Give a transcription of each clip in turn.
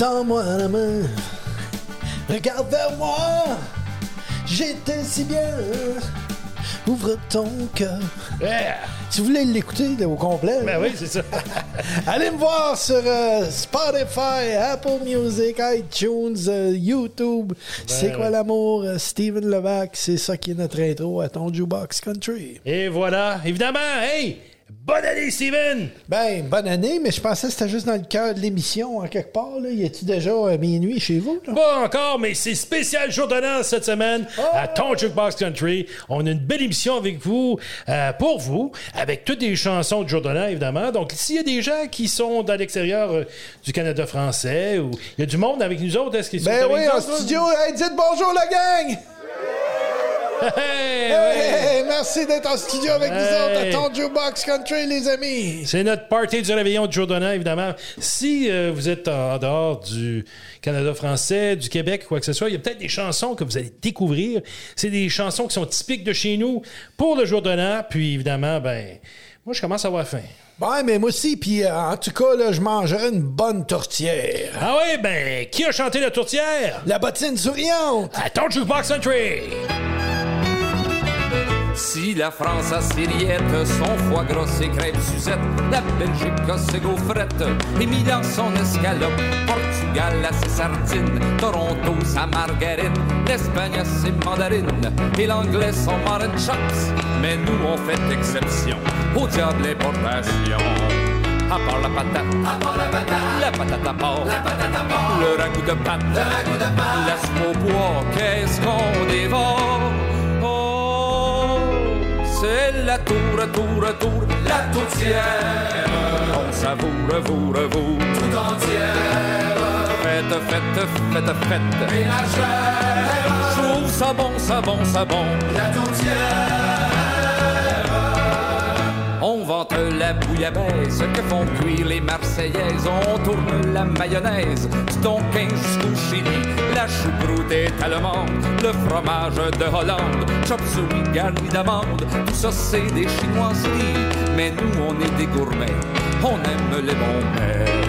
Tends-moi la main, regarde vers moi. J'étais si bien. Ouvre ton cœur. Yeah! Si vous voulez l'écouter au complet, Ben oui, c'est ça. allez me voir sur euh, Spotify, Apple Music, iTunes, euh, YouTube. c'est quoi l'amour? Euh, Steven Levac, c'est ça qui est notre intro à ton Jukebox Country. Et voilà, évidemment, hey! Bonne année, Steven! Ben, bonne année, mais je pensais que c'était juste dans le cœur de l'émission, en quelque part. Là. Y a-tu déjà euh, minuit chez vous? là? Pas encore, mais c'est spécial jour cette semaine à ton Jukebox Country. On a une belle émission avec vous, euh, pour vous, avec toutes des chansons de jour évidemment. Donc, s'il y a des gens qui sont dans l'extérieur euh, du Canada français, ou il y a du monde avec nous autres, est-ce qu'ils sont Ben avec oui, en studio. Hey, dites bonjour, la gang! Hey, merci d'être en studio avec nous autres à Jukebox Country, les amis. C'est notre party du réveillon de jour de l'an, évidemment. Si euh, vous êtes en dehors du Canada français, du Québec, quoi que ce soit, il y a peut-être des chansons que vous allez découvrir. C'est des chansons qui sont typiques de chez nous pour le jour de l'an. Puis évidemment, ben, moi, je commence à avoir faim. Ouais, mais moi aussi, puis euh, en tout cas, là, je mangerai une bonne tourtière. Ah oui, ben, qui a chanté la tourtière? La bottine souriante. À ton Jukebox Country! Si la France a ses rillettes, son foie gras, ses crêpes Suzette, la Belgique a ses gaufrettes, et Milan son escalope, Portugal a ses sardines, Toronto sa margarine, l'Espagne a ses mandarines, et l'anglais son marine chops. Mais nous on fait exception au diable importation. À part la patate, la patate à porc, le ragoût de pâte, la soupe au pois, qu'est-ce qu'on dévore? Oh, c'est la tour, tour, tour, la tourtière. On savoure, vous, vous, tout entière. Faites, faites, faites, faites. Ménagère. Je trouve ça bon, ça bon, ça bon. La tourtière. On vante la bouillabaisse que font cuire les Marseillaises. On tourne la mayonnaise du Tonkin jusqu'au Chili. La choucroute est allemande, le fromage de Hollande. Chop suey garni d'amande, tout ça c'est des chinoiseries. Mais nous on est des gourmets, on aime les bons mets.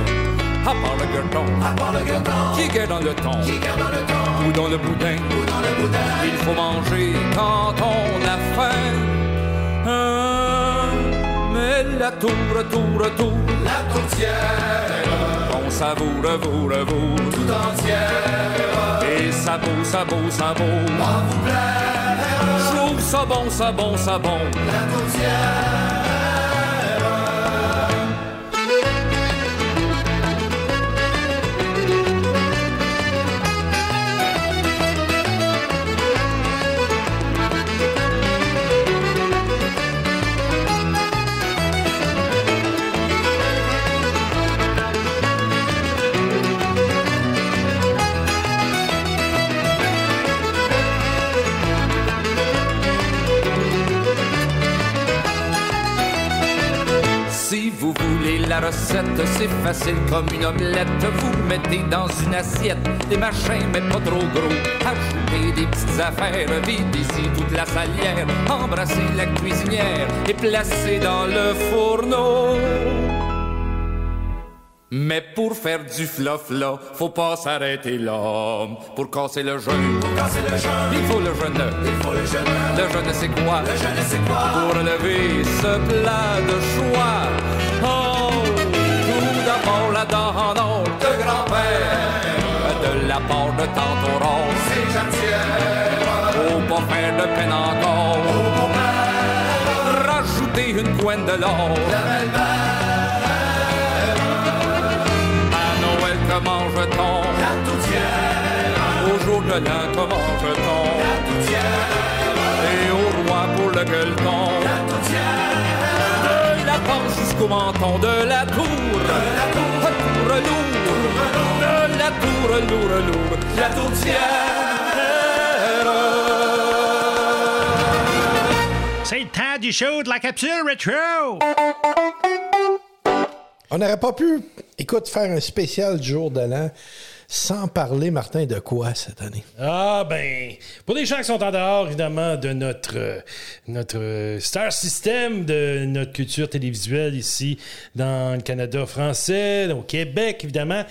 À part le gueuleton, à part le gueuleton, qui est dans le thon, qui est dans le thon, ou dans le boudin, ou dans le boudin. Il faut manger quand on a faim. Ah, mais la tour, tour, tour, la tourtière, on savoure, vous, vous, tout entière. Et ça beau, ça beau, ça beau, vous plaire. Je trouve ça bon, ça bon, ça bon, la tourtière. Vous voulez la recette, c'est facile comme une omelette. Vous mettez dans une assiette des machins, mais pas trop gros. Ajoutez des petites affaires, videz ici toute la salière. Embrassez la cuisinière et placez dans le fourneau. Mais pour faire du fluff là, faut pas s'arrêter là. Pour casser le jeûne, il faut le jeûne. Il faut le jeûne. Le jeûne c'est quoi? Le jeûne c'est quoi? Pour lever ce plat de choix. Oh, tout d'abord la dent de grand-père. De la part de tante Aurore, c'est jardinière. Faut pas faire de peine encore. Rajouter une couenne de l'or. À Noël, comment je-t-on? La toutière. Au jour de l'an, comment je-t-on? La toutière. Et au roi pour le gueuleton? La toutière. Tente jusqu'au menton de la tour. De la tour. Tour lourd. De la tour lourd, lourd. La tourtière. C'est le temps du show de la capsule rétro! On n'aurait pas pu, écoute, faire un spécial du jour de l'an sans parler, Martin, de quoi cette année? Ah ben, pour les gens qui sont en dehors, évidemment, de notre, star system, de notre culture télévisuelle ici dans le Canada français, au Québec, évidemment,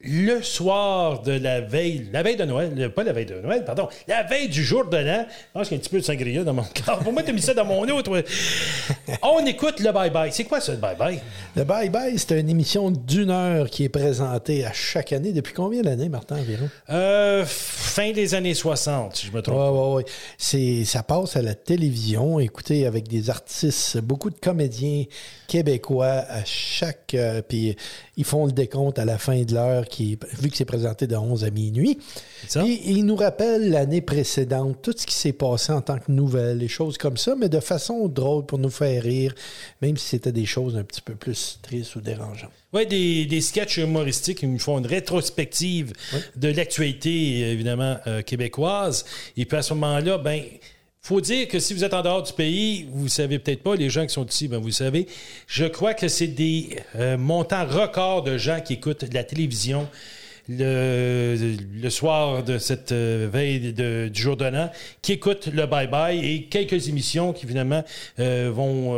le soir de la veille, la veille de Noël, pas la veille de Noël, pardon, la veille du jour de l'an. Je pense qu'il y a un petit peu de sangria dans mon corps. Pour moi, tu as mis ça dans mon eau, toi. On écoute le bye-bye. C'est quoi ça, le bye-bye? Le Bye Bye, c'est une émission d'une heure qui est présentée à chaque année. Depuis combien d'années, Martin, environ? Euh, fin des années 60, si je me trompe. Ouais, ouais. C'est, ça passe à la télévision, écoutez, avec des artistes, beaucoup de comédiens québécois à chaque. euh, puis ils font le décompte à la fin de l'heure, qui, vu que c'est présenté de 11 à minuit. Ça? Puis ils nous rappellent l'année précédente, tout ce qui s'est passé en tant que nouvelle, les choses comme ça, mais de façon drôle pour nous faire rire, même si c'était des choses un petit peu plus tristes ou dérangeantes. Oui, des, des sketchs humoristiques qui nous font une rétrospective de l'actualité, évidemment, euh, québécoise. Et puis à ce moment-là, ben faut dire que si vous êtes en dehors du pays, vous savez peut-être pas, les gens qui sont ici, ben vous le savez, je crois que c'est des euh, montants records de gens qui écoutent la télévision le, soir de cette euh, veille du jour de l'an, qui écoutent le bye-bye et quelques émissions qui, finalement, euh, vont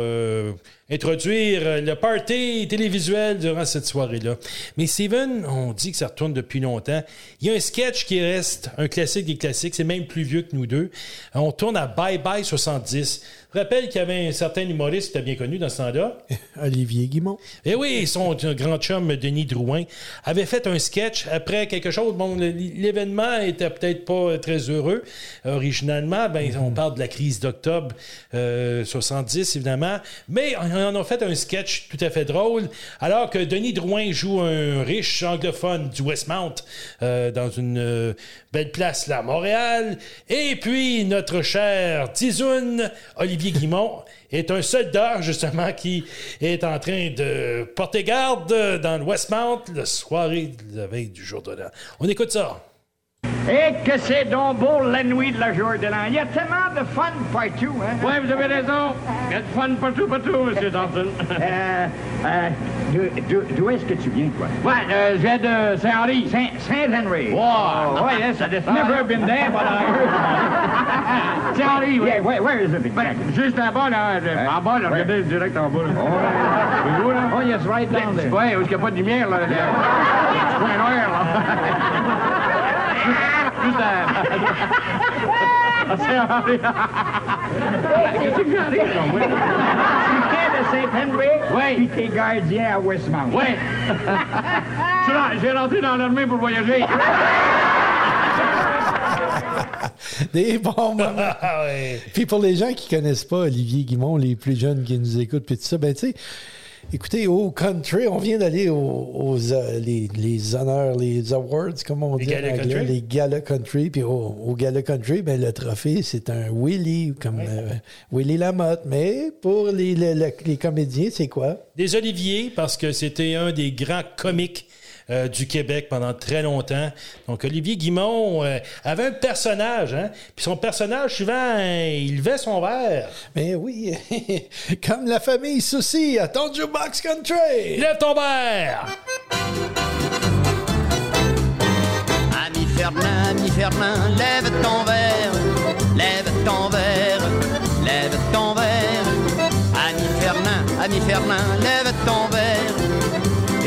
introduire le party télévisuel durant cette soirée-là. Mais Steven, on dit que ça retourne depuis longtemps. Il y a un sketch qui reste un classique des classiques, c'est même plus vieux que nous deux. On tourne à Bye Bye 70. Je rappelle qu'il y avait un certain humoriste qui était bien connu dans ce temps-là. Olivier Guimont. Eh oui, son grand chum Denis Drouin avait fait un sketch après quelque chose. Bon, l'événement était peut-être pas très heureux. Originalement, ben, on parle de la crise d'octobre euh, 70, évidemment. Mais en a fait un sketch tout à fait drôle. Alors que Denis Drouin joue un riche anglophone du Westmount euh, dans une euh, belle place là, à Montréal. Et puis, notre cher Tizoun, Olivier Guimont, est un soldat, justement, qui est en train de porter garde dans le Westmount la soirée de la veille du jour de l'an. On écoute ça. Et que c'est donc beau la nuit de la jour de l'an. Il y a tellement de fun partout, hein? Oui, vous avez raison. Il y a du fun partout, partout, M. Thompson. Euh, euh, d'où- est-ce que tu viens, toi? ouais, euh, je viens de Saint-Henri. Saint, Saint-Henry. Wow. Oh, yes, I just Never been there, but I heard. Saint-Henri, oui. Yeah, where, where is it? Ben, juste en bas, là. euh, En bas, là, regardez, direct en bas. Là. C'est beau, là? Oh, yes, right down there. Où est-ce qu'il n'y a pas de lumière, là? Petit point noir, là. Westmount. Oui. Je suis là- J'ai rentré dans l'armée pour voyager. Des bons moments. Ah. Puis pour les gens qui connaissent pas Olivier Guimont, les plus jeunes qui nous écoutent, puis tout ça, ben tu sais, écoutez, au country, on vient d'aller aux, aux, euh, les, les honneurs, les awards, comme on Les dit en anglais, country? les galas country. Puis au, au gala country, ben le trophée, c'est un Willy, comme euh, Willy Lamotte. Mais pour les, les, les- les comédiens, c'est quoi? Des Oliviers, parce que c'était un des grands comiques euh, du Québec pendant très longtemps. Donc, Olivier Guimont euh, avait un personnage, hein? Puis son personnage, souvent, euh, il levait son verre. Ben oui, comme la famille Souci à ton jukebox country. Lève ton verre! Ami Fernand, ami Fernand, lève ton verre, lève ton verre, lève ton verre. Ami Fernand, ami Fernand, lève ton verre.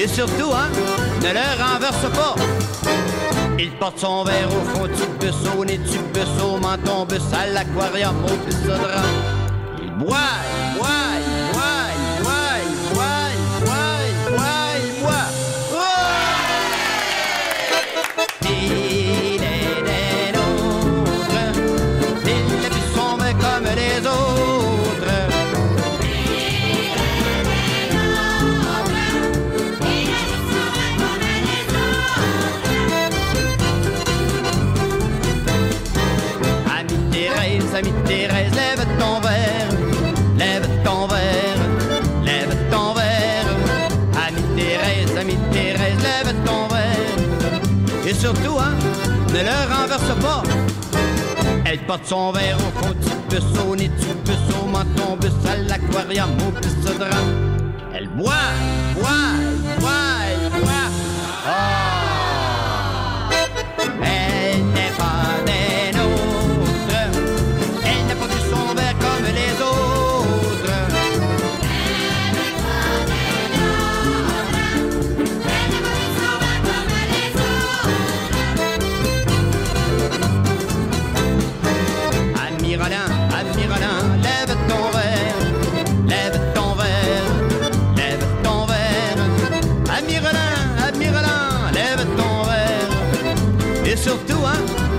Et surtout, hein, ne le renverse pas. Il porte son verre au fond du bus, au nez du bus, au menton bus, l'aquarium, au bus de drap. Il boit, il boit, boit, porte son verre au fond du bus, au nez au menton bus, à l'aquarium, au bus de drap. Elle boit, boit, boit,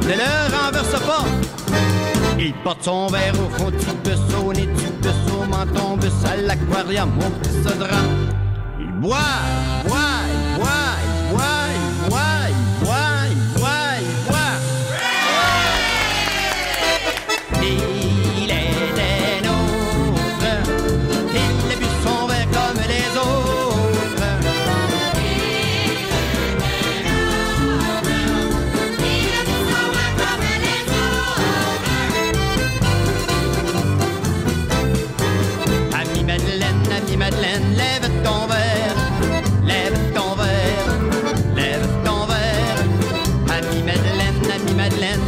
ne le renverse pas. Il porte son verre au fond du bus, au nez du bus, menton bus, à l'aquarium, au petit. Il boit,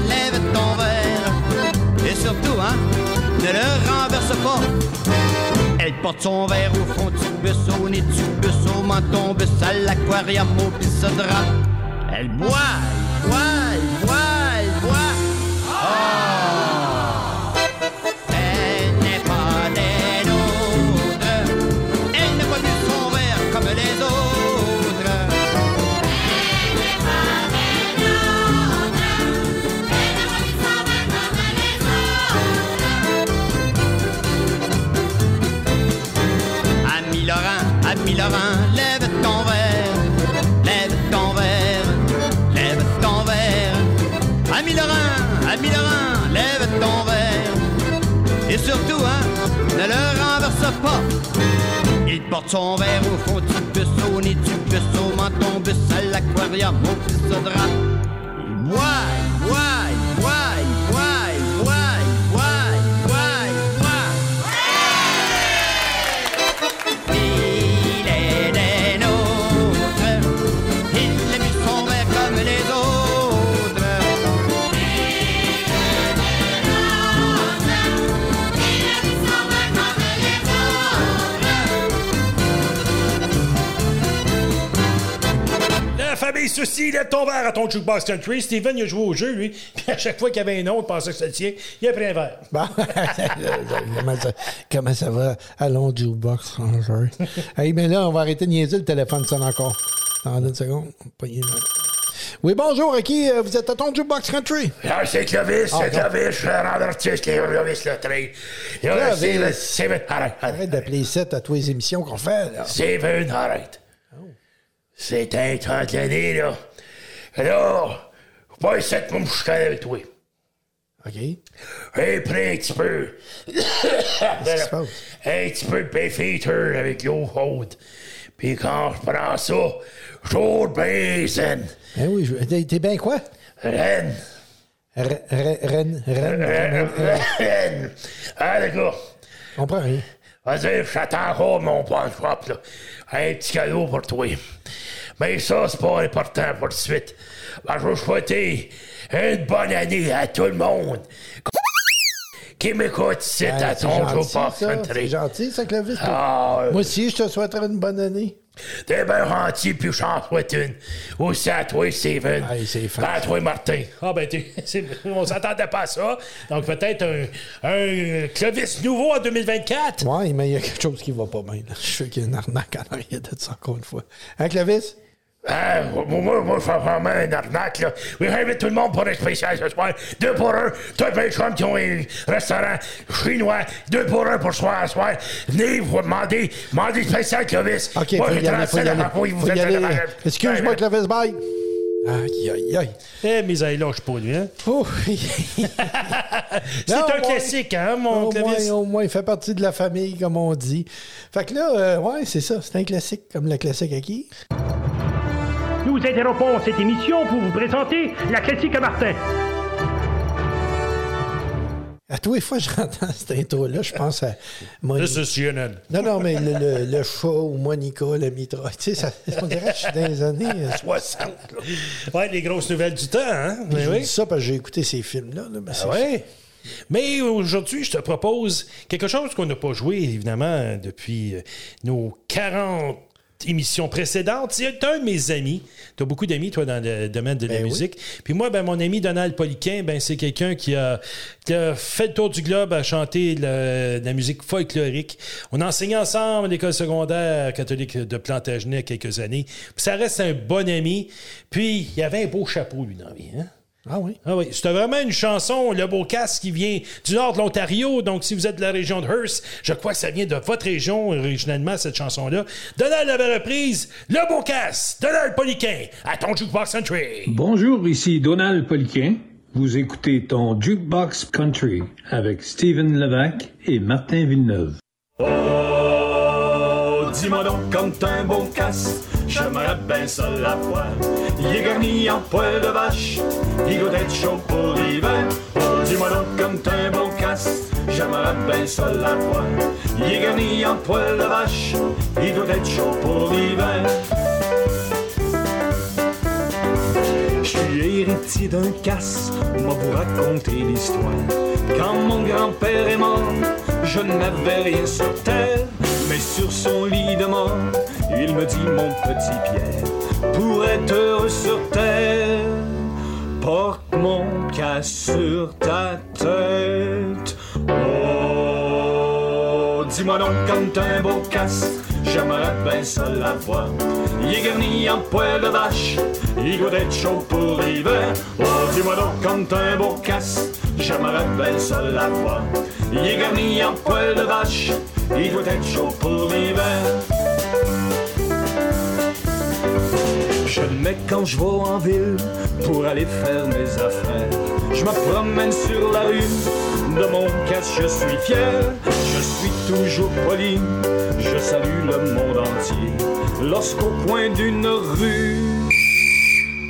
lève ton verre. Et surtout, hein, ne le renverse pas. Elle porte son verre au fond du bus, au nez du bus, au menton bus, à l'aquarium, au drap. Elle boit, boit, boit, lève ton verre, lève ton verre, lève ton verre. Ami Laurent, ami Laurent, lève ton verre. Et surtout, hein, ne le renverse pas. Il porte son verre au fond du bus, au nez du bus, au menton bus, à l'aquarium, au petit drap. Il famille Souci, lève ton verre à ton jukebox country. Steven, il a joué au jeu, lui. Puis à chaque fois qu'il y avait un autre, il pensait que c'était le sien. Il a pris un verre. Bon, comment, ça, comment ça va? Allons, jukebox. Ranger. hey, mais là, on va arrêter de niaiser, le téléphone sonne encore. Attendez une seconde. Le- Oui, bonjour, qui? euh, Vous êtes à ton jukebox country? Ah, c'est Clovis, Ah, c'est non. Clovis, je suis artiste, Clovis le train. Là. Steven, Steven, arrête, Arrête arrête. d'appeler ça à tous les émissions qu'on fait, là. Steven, arrête. C'est un temps d'année, là. Là, faut pas essayer de me chicaner avec toi. OK. Un près un petit peu. Un petit peu de avec l'eau chaude. Puis quand je prends ça, bien zen. Ben oui, je- t'es bien quoi? Reine. Re- re- Ren, ren, ren, ren. Reine. Ah, d'accord. On comprend rien. Vas-y, j'attends encore mon shop, là. Un petit cadeau pour toi. Mais ça, c'est pas important pour de suite. Ben, je veux souhaiter une bonne année à tout le monde qui m'écoute ici Ah, à c'est ton ça. C'est gentil, ça, Clovis. Ah, euh, Moi aussi, je te souhaiterais une bonne année. T'es bien gentil, puis j'en souhaite une. Aussi à toi, Steven. Ah, c'est fin. Ben, à toi, Martin. Ah, ben, t'es- c'est- on s'attendait pas à ça. Donc, peut-être un, un Clovis nouveau en 2024. Ouais, mais il y a quelque chose qui va pas bien. là. Je sais qu'il y a une arnaque en arrière de ça, encore une fois. Hein, Clovis? Ah, moi, moi, moi, je fais vraiment une arnaque, là. Oui, j'invite tout le monde pour un spécial ce soir. Deux pour un. Toi, plein de chums qui ont un restaurant chinois. Deux pour un pour ce soir, ce soir. Venez vous demander, demandez spécial Clovis. OK, Moi, faut j'ai y aller, faut y 37 aller. à vous Faut y êtes aller. à la- Excuse-moi, Clovis, bye. Aïe, aïe, aïe. Eh, mais elle lâche pas, lui, hein? Oh, C'est un classique, hein, mon Au Clovis? moins, au moins, il fait partie de la famille, comme on dit. Fait que là, euh, ouais, c'est ça. C'est un classique, comme le classique à qui? Nous interrompons cette émission pour vous présenter la classique à Martin. À tous les fois que je j'entends cette intro-là, je pense à Monica. This is CNN. Non, non, mais le, le- le chat ou Monica, le mitra. Tu sais, ça, on dirait que je suis dans les années euh, 60. là. Ouais, les grosses nouvelles du temps, hein? Mais je oui. dis ça parce que j'ai écouté ces films-là. là, ben, Ah ouais? Mais aujourd'hui, je te propose quelque chose qu'on n'a pas joué, évidemment, depuis euh, nos 40 émissions précédentes. C'est un de mes amis. Tu as beaucoup d'amis, toi, dans le domaine de la Ben oui. musique. Puis moi, ben, mon ami Donald Poliquin, ben, c'est quelqu'un qui a, qui a fait le tour du globe à chanter le- de la musique folklorique. On a enseigné ensemble à l'école secondaire catholique de Plantagenet quelques années. Puis ça reste un bon ami. Puis il avait un beau chapeau, lui, dans la vie. Hein? Ah oui? Ah oui, c'était vraiment une chanson, Le Beau Casse, qui vient du nord de l'Ontario. Donc, si vous êtes de la région de Hearst, je crois que ça vient de votre région, originalement, cette chanson-là. Donald avait reprise Le Beau Casse, Donald Poliquin, à ton Jukebox Country. Bonjour, ici Donald Poliquin. Vous écoutez ton Jukebox Country avec Steven Levac et Martin Villeneuve. Oh, dis-moi donc comme t'as un bon j'aimerais bien ça la voir. Il est garni en poil de vache, il doit être chaud pour l'hiver. Oh, dis-moi donc comme t'as un bon casse, j'aimerais bien ça la voir. Il est garni en poil de vache, il doit être chaud pour l'hiver. Je suis héritier d'un casse, moi vous raconter l'histoire. Quand mon grand-père est mort, je n'avais rien sur terre, mais sur son lit de mort, il me dit mon petit Pierre, pour être heureux sur terre, porte mon casse sur ta tête. Oh, dis-moi donc quand t'as un beau casse, j'aimerais bien ça l'avoir. Il est garni en poil de vache, il doit être chaud pour l'hiver. Oh, dis-moi donc quand t'as un beau casse, j'aimerais bien ça l'avoir. Il est garni en poil de vache, il doit être chaud pour l'hiver. Je le mets quand je vais en ville pour aller faire mes affaires. Je me promène sur la rue, de mon casse je suis fier. Je suis toujours poli, je salue le monde entier. Lorsqu'au coin d'une rue,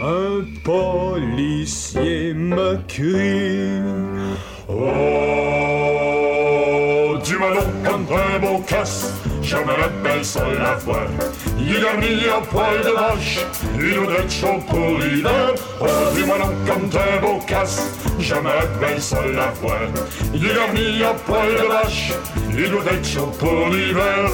un policier me crie. Oh, dis-moi donc comme un beau casse, j'aimerais bien ça la voir. Il a mis un poil de vache, il doit être chaud pour l'hiver. Oh, dis-moi donc comme un beau casse, j'aimerais bien ça la voir. Mis un poil de vache, il doit être chaud pour l'hiver.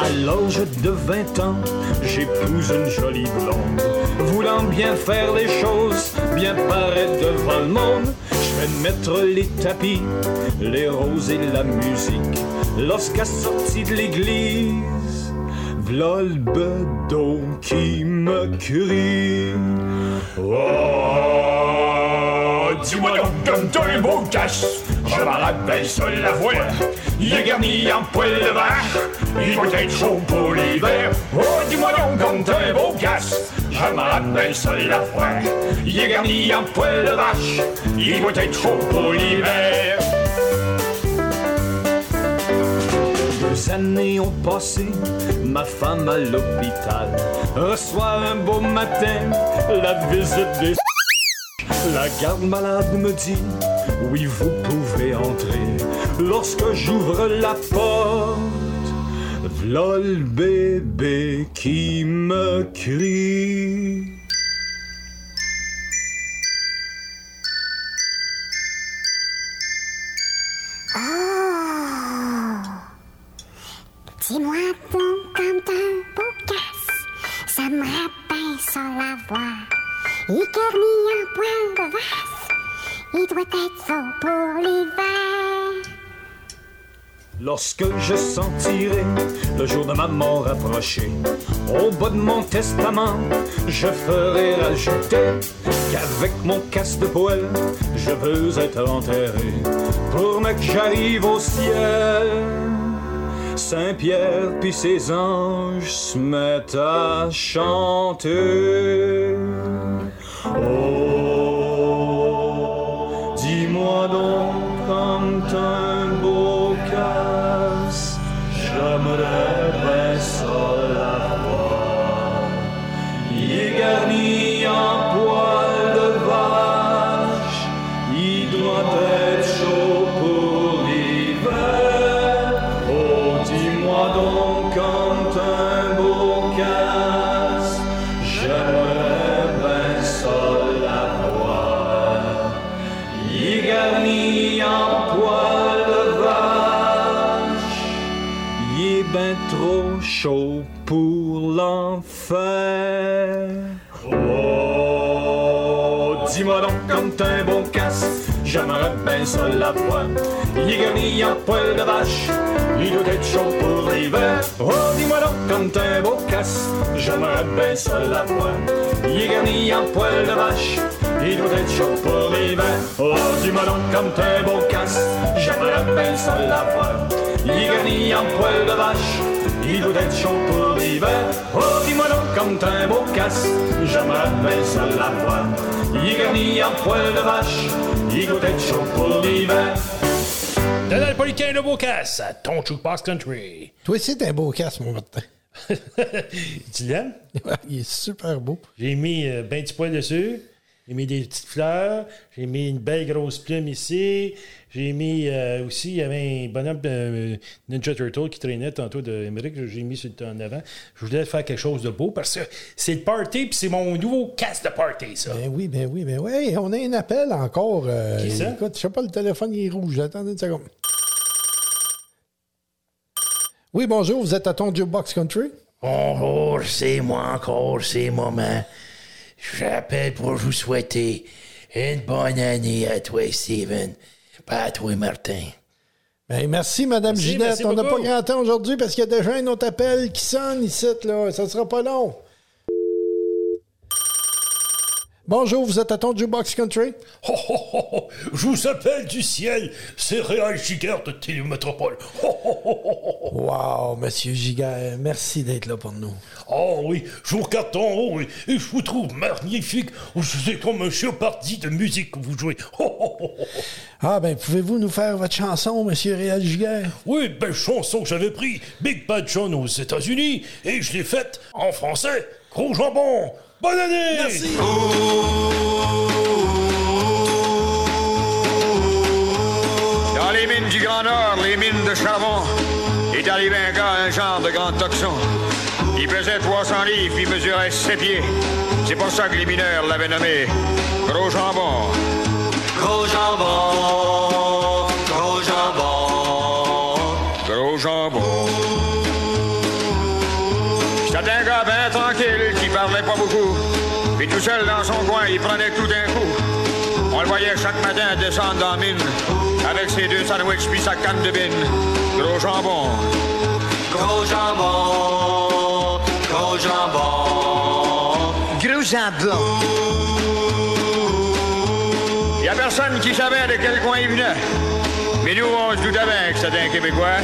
À l'âge de 20 ans, j'épouse une jolie blonde. Voulant bien faire les choses, bien paraître devant le monde, je vais mettre les tapis, les roses et la musique. Lorsqu'à sortie de l'église, v'là le bedon qui me crie. Oh, dis-moi donc comme t'as un beau cache, je m'en rappelle seul la voix. Il est garni en poil de vache, il doit être chaud pour l'hiver. Oh, dis-moi donc comme t'as un beau cache, je m'en rappelle seul la voix. Il est garni en poil de vache, il doit être chaud pour l'hiver. Deux années ont passé, ma femme à l'hôpital reçoit un beau matin la visite des la garde malade me dit Oui, vous pouvez entrer. Lorsque j'ouvre la porte, v'là le bébé qui me crie. Lorsque je sentirai le jour de ma mort approcher, au bas de mon testament, je ferai rajouter qu'avec mon casse de poêle, je veux être enterré pour que j'arrive au ciel. Saint-Pierre puis ses anges se mettent à chanter. Ça la est garni en poil de vache, il doit être chaud pour l'hiver. Oh, dis-moi donc, t'es un beau casse, j'aimerais bien ça la est garni en poil de vache, il doit être chaud pour l'hiver. Oh, dis-moi donc, t'es un beau casse, j'aimerais bien ça la est garni en poil de vache, il doit être chaud pour l'hiver. Oh, dis-moi donc, comme t'es un beau casse, j'aimerais bien ça la voir. Il est garni en poil de vache, il doit être chaud pour l'hiver. Donald Poliquin, le beau casse, à ton Jukebox Country. Toi aussi, t'es un beau casse, mon Martin. tu l'aimes? Il est super beau. J'ai mis euh, ben du poil dessus. J'ai mis des petites fleurs. J'ai mis une belle grosse plume ici. J'ai mis euh, aussi, il y avait un bonhomme de Ninja Turtle qui traînait tantôt de. J'ai mis sur en avant. Je voulais faire quelque chose de beau parce que c'est le party puis c'est mon nouveau casse de party, ça. Ben oui, ben oui, ben oui. On a un appel encore. euh, Qui ça? Écoute, je sais pas, le téléphone il est rouge. Attendez une seconde. Oui, bonjour, vous êtes à ton Jukebox Country? Bonjour, c'est moi encore, c'est maman. J'appelle pour vous souhaiter une bonne année à toi, Steven. Pas à toi, Martin. Ben, merci, Madame Merci, Ginette. merci On n'a pas grand temps aujourd'hui parce qu'il y a déjà un autre appel qui sonne ici, là. Ça sera pas long. Bonjour, vous êtes à ton Jukebox Country? Oh, oh, je vous appelle du ciel, c'est Réal Giguère de Télémétropole. Wow, Monsieur Giguère, merci d'être là pour nous. Oh oui, je vous regarde en haut et, et je vous trouve magnifique. C'est comme un parti de musique que vous jouez. Ah, ben, pouvez-vous nous faire votre chanson, Monsieur Réal Giguère? Oui, belle chanson que j'avais pris, Big Bad John aux États-Unis, et je l'ai faite en français. Gros jambon, bonne année! Merci! Dans les mines du Grand Nord, les mines de charbon, est arrivé un gars, un genre de grand toxon. Il pesait 300 livres, il mesurait 7 pieds. C'est pour ça que les mineurs l'avaient nommé Gros Jambon. Gros Jambon, seul dans son coin, il prenait tout d'un coup. On le voyait chaque matin descendre dans la mine avec ses deux sandwichs puis sa canne de bine. Gros jambon. Gros jambon. Gros jambon. Gros jambon. Y a personne qui savait de quel coin il venait. Mais nous, on se doutait bien que c'était un Québécois.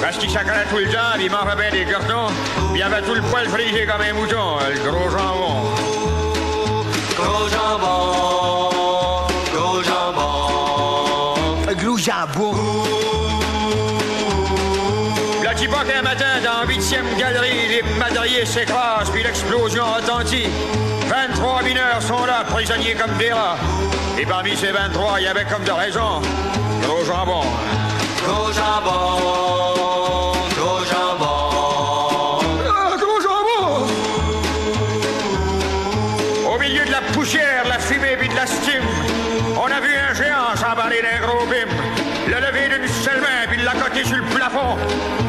Parce qu'il sacrait tout le temps, il mangeait bien des cartons, puis il avait tout le poil frisé comme un mouton, le gros jambon. Gros jambon, gros jambon, gros jambon. Qu'un matin, dans la huitième galerie, les madriers s'écrasent, puis l'explosion retentit. 23 mineurs sont là, prisonniers comme des rats. Et parmi ces 23, il y avait comme de raison. Gros jambon. Gros jambon,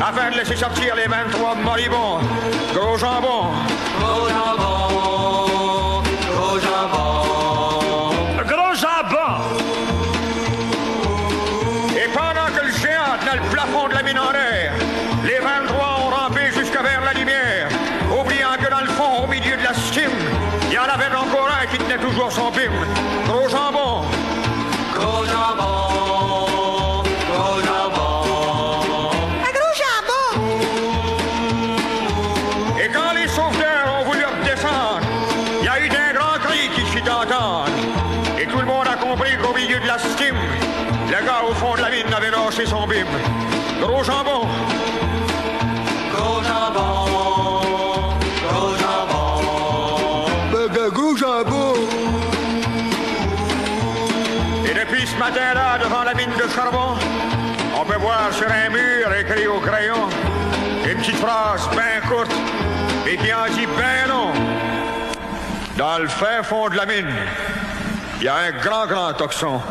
afin de laisser sortir les 23 moribonds. Gros jambon. Gros jambon. Gros jambon. Gros jambon. Et pendant que le géant tenait le plafond de la mine en l'air, les 23 ont rampé jusqu'à vers la lumière, oubliant que dans le fond, au milieu de la stime, il y en avait encore un qui tenait toujours son bim. Charbon, on peut voir sur un mur écrit au crayon une petite phrase bien courte et qui en dit bien long. Dans le fin fond de la mine, il y a un grand, grand toxon.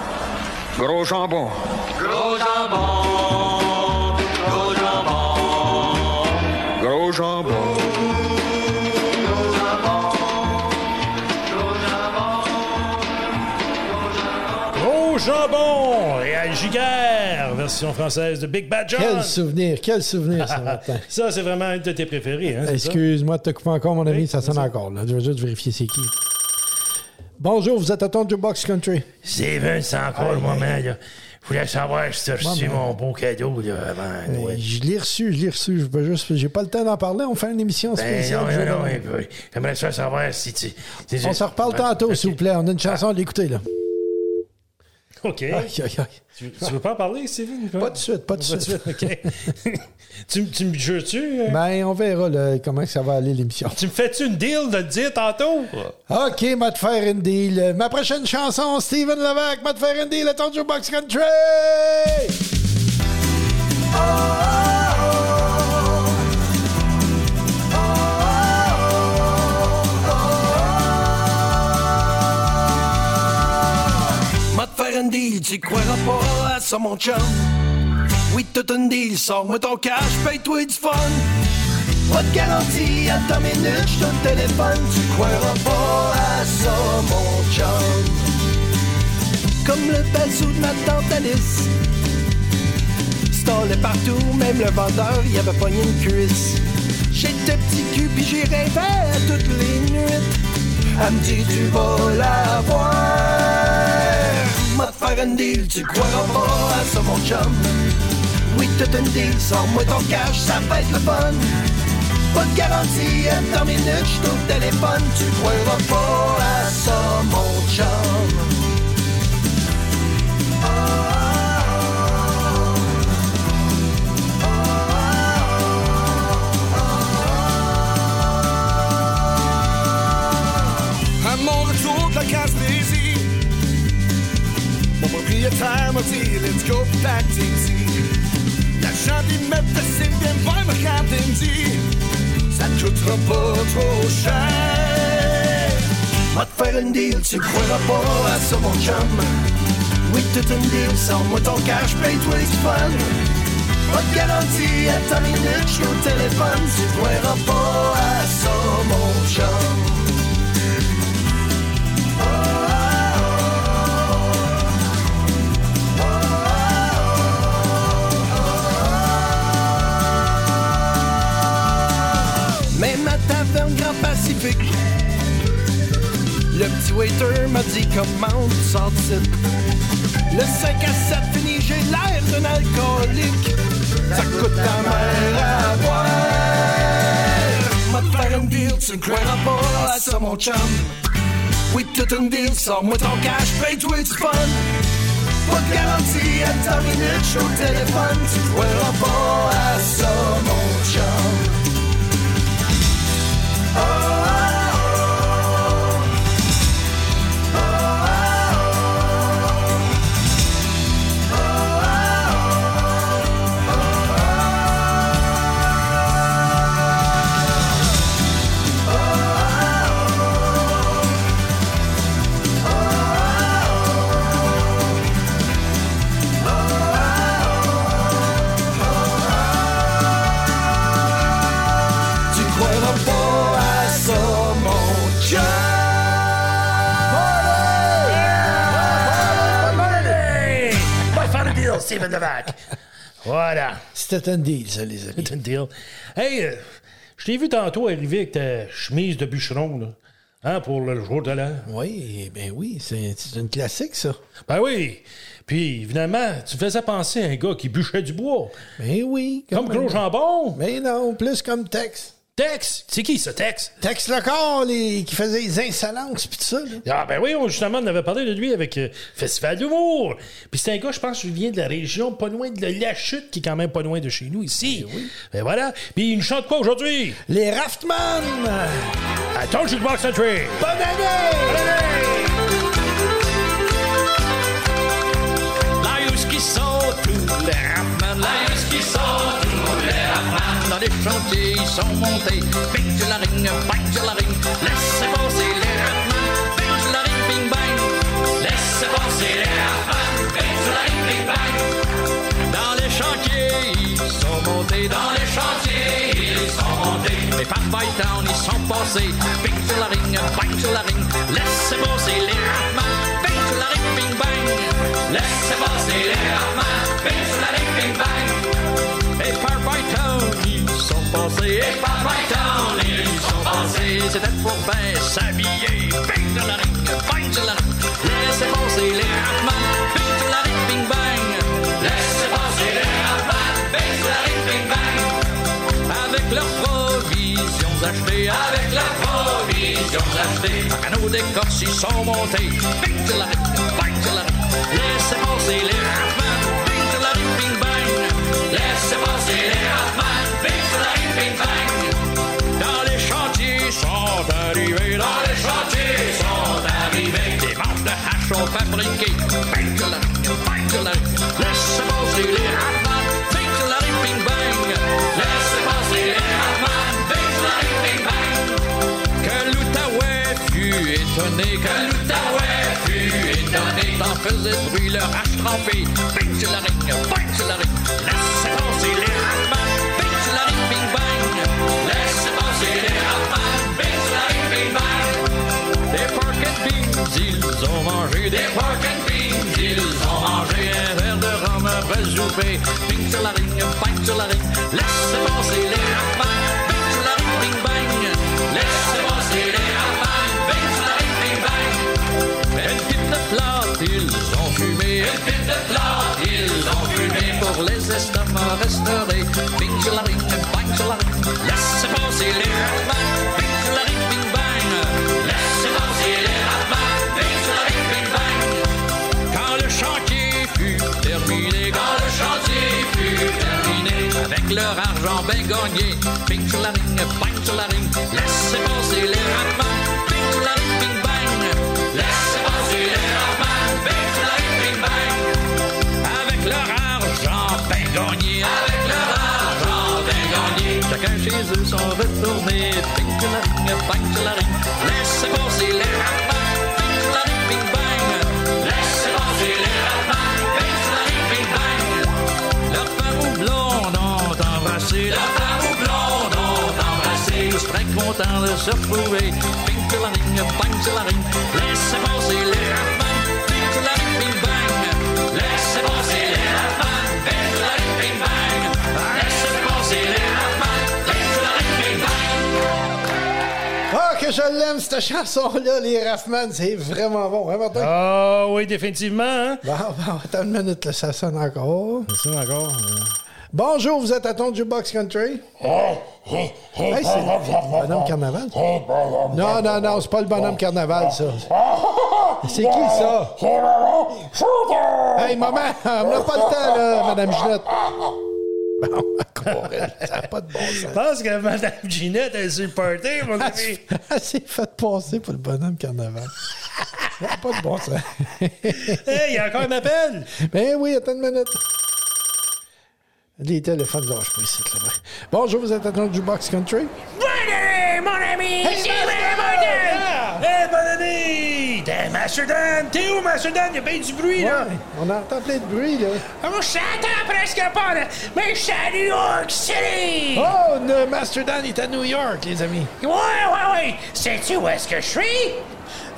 Gros jambon. Gros jambon. Gros jambon. Gros jambon. Jambon et Al Giguère, version française de Big Bad John. Quel souvenir, quel souvenir ce matin. Ça, c'est vraiment un de tes préférés. Hein, ça? Excuse-moi de te couper encore, mon ami, ça sonne encore. Là. Je vais juste vérifier c'est qui. Bonjour, vous êtes à ton Jukebox Country. Steven, c'est encore le moment, là. Je voulais savoir si tu as reçu mon beau cadeau, là, avant Euh. Je l'ai reçu, je l'ai reçu. Je peux juste, j'ai pas le temps d'en parler. On fait une émission Ben, spéciale. non, je non, vais non, J'aimerais ça savoir si tu... si On se reparle tantôt, s'il vous plaît. On a une chanson à l'écouter, là. OK. Aïe, aïe, aïe. Tu, tu veux pas en parler, Steven? Pas de suite, pas de Pas suite. suite, OK. tu, tu me jures-tu? euh? Ben, on verra là, comment ça va aller l'émission. Tu me fais-tu une deal de le dire tantôt? OK, m'a te faire une deal. Ma prochaine chanson, Steven Levac, m'a te faire une deal à ton Jukebox Country. M'a tu croiras pas à ça, mon chum. Oui, tout un deal, sors-moi ton cash, paye-toi du fun. Pas de garantie, à ta minute, j'te le téléphone, tu croiras pas à ça, mon chum. Comme le bazou de ma tante Alice. Stallé partout, même le vendeur, y avait pogné une cuisse. J'étais petit cul, puis j'y rêvais toutes les nuits. Elle me dit, tu vas la voir. Faire un deal, tu croiras pas à ça, mon chum. Oui, tout un deal, sors-moi ton cash, ça va être le fun. Pas de garantie, ta minute, j'suis téléphone, tu croiras pas à ça, mon chum. À mon retour de la case mon propriétaire m'a dit Let's go back easy. L'agent il me fait viens me voir me dit Ça te coûtera pas trop cher. M'a te faire un deal, tu croiras pas à ça, mon chum. Oui, tout un deal, sors-moi ton cash, paye-toi du fun. Pas de garantie, à ta minute, j'suis au téléphone, tu croiras pas à ça, mon chum. Pacifique, le petit waiter m'a dit commande, sort d'ici. Le 5 à 7 fini, j'ai l'air d'un alcoolique. Ça coûte ta mère à boire. M'a te faire une deal, tu ne croiras pas à ça, mon chum. Oui, tout une deal, sors-moi ton cash, paye-toi du fun. Pas de garantie, à ta minute, j'suis au téléphone. Tu ne croiras pas à ça, mon chum. Steven. Voilà. C'était un deal, ça, les amis. C'est un deal. Hey, euh, je t'ai vu tantôt arriver avec ta chemise de bûcheron, là. Hein, pour le jour de l'an. Oui, ben oui, c'est une classique, ça. Ben oui. Puis, évidemment, tu faisais penser à un gars qui bûchait du bois. Ben oui. Comme Gros Jambon. Mais non, plus comme Tex. Tex. C'est qui, ce Tex? Tex le corps, les- qui faisait les insolences pis tout ça. là. Ah ben oui, on, justement, on avait parlé de lui avec euh, Festival d'humour. Puis c'est un gars, je pense, qui vient de la région, pas loin de la Chute, qui est quand même pas loin de chez nous ici. Ben voilà. Puis il nous chante quoi aujourd'hui? Les Raftman! Bonne année! Laïus qui sont tous les Raffman, Laïus qui sont tous les Raffman. Dans les chantiers, ils sont montés. La ring, bang la ring. Laissez passer les Raffman. Bing sur la ring, bing bang. Laissez passer les Raffman. Bing sur la ring, bing bang. Dans les chantiers, ils sont montés. Dans les chantiers, ils sont montés. Par ils sont passés. La ring, bang la ring. Laissez passer c'était pour bien s'habiller. Bing sur la ring, bang la. Laissez passer les Raffman, bing sur la ring, bing bang. Laissez passer les Raffman, bing sur la ring, bing bang. Avec leurs provisions achetées, avec leurs provisions achetées. Un canot d'écorce, ils sont montés. Bing sur la ring, bang sur la ring. Laissez passer les Raffman, bing sur la ring, bang. Laissez passer les arrivés, dans les chantiers sont arrivés. Des manches de hache sont fabriquées. Bang bang ring. Laissez passer les sur la ring, bing bang. Laissez passer les sur la ring, bing bang. Que l'Outaouais fut étonné, que l'Outaouais fut étonné. T'en faisait bruit leur hache trempée. Bang la ring. Laissez ils ont mangé des pork and beans, ils ont mangé un verre de rhum, vrai souper. Sur la ring, bang sur la ring. Laissez passer les Raffman, bing sur la ring, bing bang. Laissez passer les Raffman, bing sur la ring, bing bang. Une pipe de plate, ils ont fumé. Une pipe de plate, ils ont fumé. Pour les estomacs restaurés. Bing sur la ring, bang sur la ring. Laissez passer les Raffman, argent bien gagné, bing sur la ring, bang sur la ring, laissez passer les la ring, bing bang. Laissez les Raffman, bing sur la ring, bing bang. Avec leur argent avec leur argent bien gagné, chacun chez eux sont retournés, bing sur la ring, bang la ring, laissez passer les Raffman, bing sur la ring, bing bang. Laissez très contents de se retrouver, bing sur la ring, bang la ring, laissez passer les bing sur la ring, bing bang. Laissez passer les bing sur la ring, bing bang. Laissez passer les bing sur la ring, bing bang. Ah, que je l'aime, cette chanson-là, les Raffman, c'est vraiment bon, hein, Martin? Ah oui, définitivement. Hein? Bon, bon, attends une minute, là, ça sonne encore. Ça sonne encore. euh. Bonjour, vous êtes à ton Jukebox Country? Hey, c'est le bonhomme carnaval? Non, non, non, c'est pas le bonhomme carnaval, ça. C'est qui, ça? Hey, maman, on n'a pas le temps, là, Madame Ginette. Bon, encore, ça n'a pas de bon Je sens. pense que Mme Ginette est sur le party, mon Elle ami. s'est- Elle s'est fait passer pour le bonhomme carnaval. Ça n'a pas de bon sens. Hey, il y a encore un appel. Ben oui, attends une minute. Les téléphones lâchent pas ici, là-bas. Bonjour, vous êtes à ton Jukebox Country? Bonne mon ami! C'est William Martin! Hey, bonne année! T'es Master Dan! T'es où, Master Dan? Il y a bien du bruit, là. Ouais, on entend plein de bruit, là. Ah, Moi, je t'entends presque pas, là, mais je suis à New York City! Oh, le Master Dan est à New York, les amis. Ouais, ouais, ouais! Sais-tu où est-ce que je suis?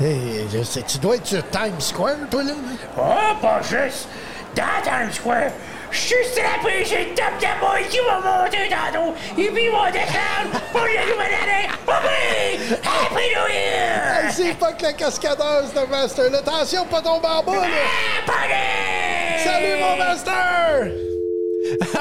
Hey, je sais, tu dois être sur Times Square, toi, là. Oh, pas juste! Dans Times Square, je suis strappé sur le top de moi qui va monter tantôt, et puis il va descendre pour la nouvelle année! Oui! Happy New Year! Hey, c'est pas que la cascadeur, ce Master-là. Attention, pas tomber en bas, là. Salut, mon Master!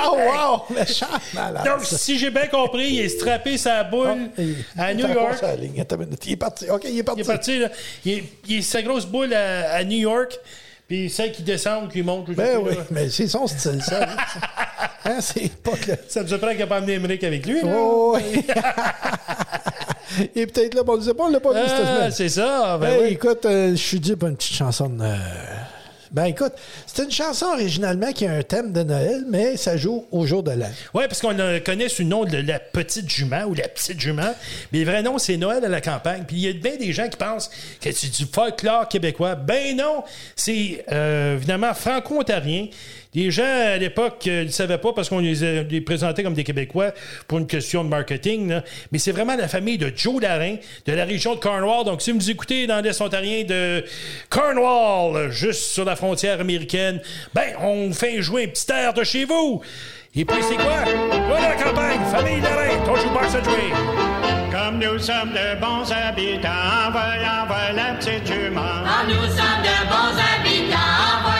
Oh, wow! Le chant malade. Donc, si j'ai bien compris, il est strappé sa boule Il- à il New York. ligne. Une. Il est parti. OK, il est parti. Il est parti, là. Il est, il est sa grosse boule à, à New York, puis celle qui descend ou qui monte. Ben oui, là. mais c'est son style, ça. là. Hein, c'est pas que... Ça me surprend qu'il n'a pas amené Emmerich avec lui. là. Oh, oui. il est peut-être là, on ne sait pas, on l'a pas vu cette Ah, semaine. c'est ça. Ben Hey, oui. écoute, euh, je suis dû pour une petite chanson de... euh, Ben écoute, c'est une chanson originalement qui a un thème de Noël, mais ça joue au jour de l'an. Oui, parce qu'on connaît sous le nom de la petite jument ou la petite jument. Mais le vrai nom, c'est Noël à la campagne. Puis il y a bien des gens qui pensent que c'est du folklore québécois. Ben non, c'est euh, évidemment franco-ontarien. Les gens, à l'époque, euh, ne savaient pas parce qu'on les, présentait comme des Québécois pour une question de marketing. là. Mais c'est vraiment la famille de Joe Larin, de la région de Cornwall. Donc, si vous nous écoutez dans l'Est ontarien de Cornwall, juste sur la frontière américaine, ben, on fait jouer un petit air de chez vous. Et puis, c'est quoi? Voilà la campagne, famille Larin, ton jukebox a joué. Comme nous sommes de bons habitants, envoie, envoie la petite jument. Ah, nous sommes de bons habitants, petite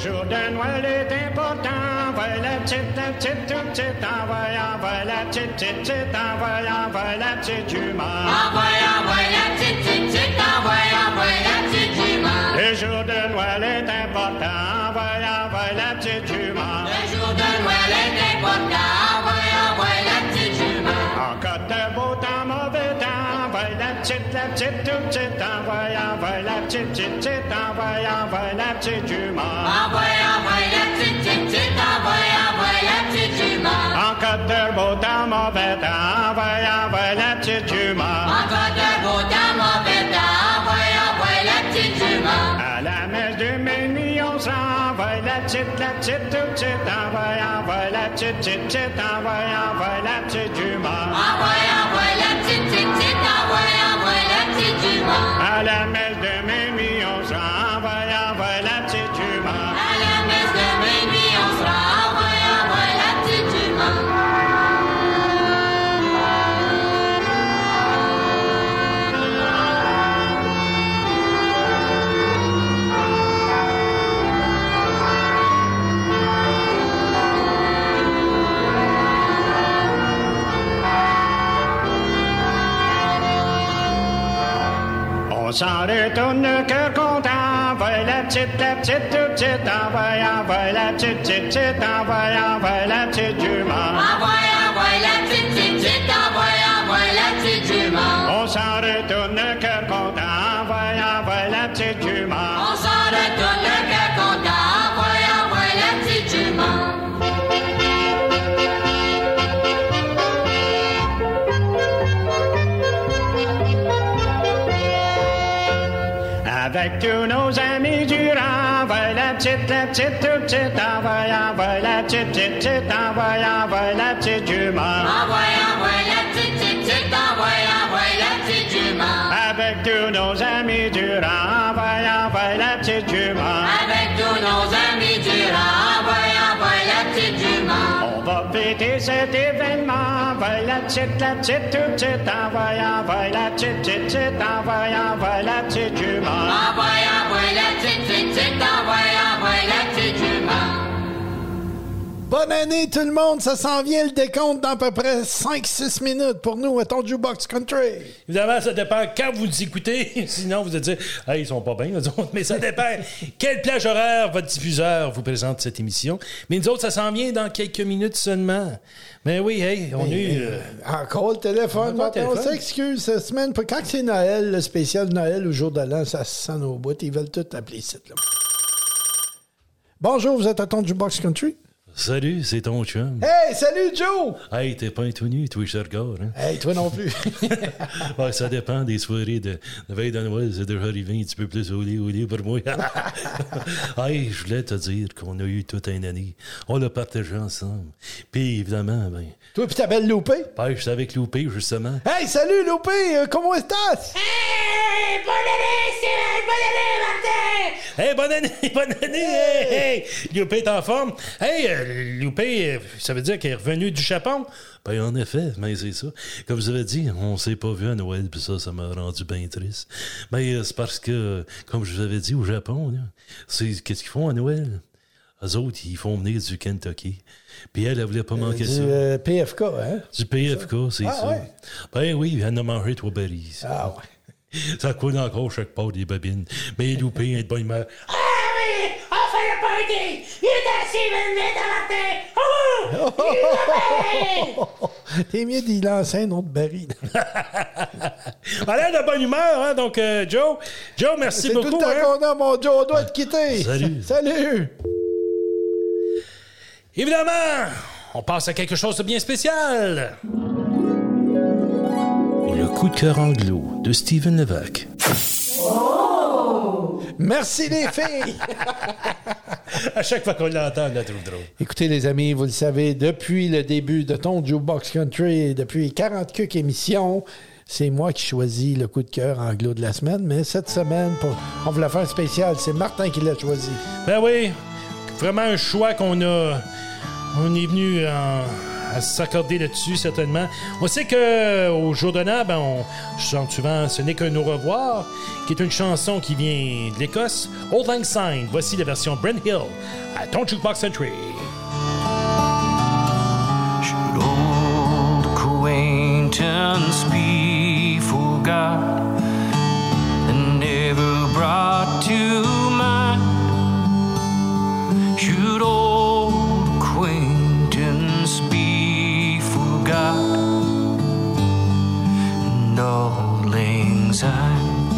jument. Le jour de Noël est important, envoie la petite, la petite, toute petite, envoie, envoie la petite, petite, petite, envoie, envoie la petite jument. Envoie, envoie la petite, petite, petite, envoie, envoie la petite jument. Le jour de Noël est important, envoie, envoie la petite jument. Le jour de Noël est important, petite, la petite, toute petite, envoie, envoie la petite, petite, petite, envoie, envoie la petite jument. Envoie, envoie la petite, petite, petite, envoie, envoie la petite jument. En cas de beau temps, mauvais temps, envoie, envoie la petite jument. En cas de beau temps, mauvais temps, envoie, envoie la petite jument. À la messe de minuit, on s'envoie la petite, la petite, toute petite, envoie, envoie la petite, petite, petite, envoie, envoie la petite jument. Envoie, envoie la petite, petite, petite, envoie, envoie la petite On s'en retourne le cœur content, envoie la petite, la petite, toute petite, envoie, envoie la petite, petite, petite, envoie, envoie Avec tous nos amis du rang, envoie la petite, la petite, toute petite, envoie, envoie la petite, petite, petite, envoie, envoie la petite jument. Envoie, envoie la petite, petite, petite, envoie, envoie la petite jument. Avec tous nos amis du rang, envoie, la petite jument. Avec tous nos amis du On va fêter cet événement, envoie la petite, la petite, toute petite, envoie, envoie la petite, petite, petite, envoie, envoie la petite jument. Envoie, envoie la petite, petite, petite, envoie, envoie la petite jument. Bonne année tout le monde, ça s'en vient le décompte dans à peu près 5-6 minutes pour nous à ton Jukebox Country. Évidemment, ça dépend quand vous les écoutez. Sinon, vous allez dire, ah, ils sont pas bien, les autres. Mais ça dépend quelle plage horaire votre diffuseur vous présente cette émission? Mais nous autres, ça s'en vient dans quelques minutes seulement. Mais oui, hey, on a eu. euh, Encore le téléphone, Encore on s'excuse cette semaine. Quand c'est Noël, le spécial Noël ou jour de l'an, ça se sent au bout. Ils veulent tout appeler ici. Là. Bonjour, vous êtes à ton Jukebox Country? Salut, c'est ton chum. Hey, salut Joe! Hey, t'es pas un tout nu, toi, cher gars, hein? Hey, toi non plus. Ouais, ça dépend des soirées de, de veille de Noël. C'est déjà arrivé un petit peu plus au lit, au lit pour moi. hey, je voulais te dire qu'on a eu toute une année. On l'a partagé ensemble. Puis, évidemment, ben. toi puis ta belle Loupé? Ben, j'étais avec Loupé, justement. Hey, salut Loupé! Euh, comment estás? Hey, bonne année, Steven! Bonne année, Martin! Hey, bonne année, bonne année! Hey, hey! Loupé est en forme. Hey, euh, Loupé, euh, ça veut dire qu'il est revenu du Japon? Ben, en effet, mais c'est ça. Comme vous avez dit, on s'est pas vu à Noël, puis ça, ça m'a rendu bien triste. Mais euh, c'est parce que, comme je vous avais dit au Japon, c'est qu'est-ce qu'ils font à Noël? Eux autres, ils font venir du Kentucky. Puis elle, elle voulait pas manquer du ça. euh, PFK, hein? Du PFK, c'est Ah, ça. ouais? Ben oui, elle a mangé trois berries. Ah ouais. Ça coule encore chaque part des babines. Mais Loupé est de bonne humeur. Ah on! Il est assis, vite, vite, Martin! Oh! Il est T'es mieux d'y lancer un autre baril. Elle a l'air de bonne humeur, hein? Donc, euh, Joe, Joe, merci C'est beaucoup. tout le temps hein. qu'on a, mon Joe. On doit te quitter. Salut. Salut. Évidemment, on passe à quelque chose de bien spécial. Le coup de cœur anglo de Steven Levac. Merci les filles! à chaque fois qu'on l'entend, on la trouve drôle. Écoutez, les amis, vous le savez, depuis le début de ton Jukebox Country, depuis 40 cuques émissions, c'est moi qui choisis le coup de cœur anglo de la semaine. Mais cette semaine, pour, on voulait faire un spécial. C'est Martin qui l'a choisi. Ben oui, vraiment un choix qu'on a. On est venu en- à s'accorder là-dessus, certainement. On sait que au jour de ben, on chante souvent Ce n'est qu'un au revoir, qui est une chanson qui vient de l'Écosse. Old Lang Syne, voici la version Brent Hill à ton Jukebox Country. old acquaintance be forgot and never brought to mind? Should old acquaintance and all lang syne?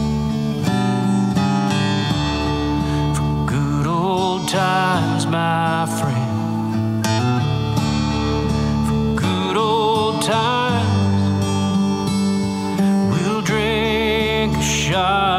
For good old times, my friend good old times. We'll drink a shot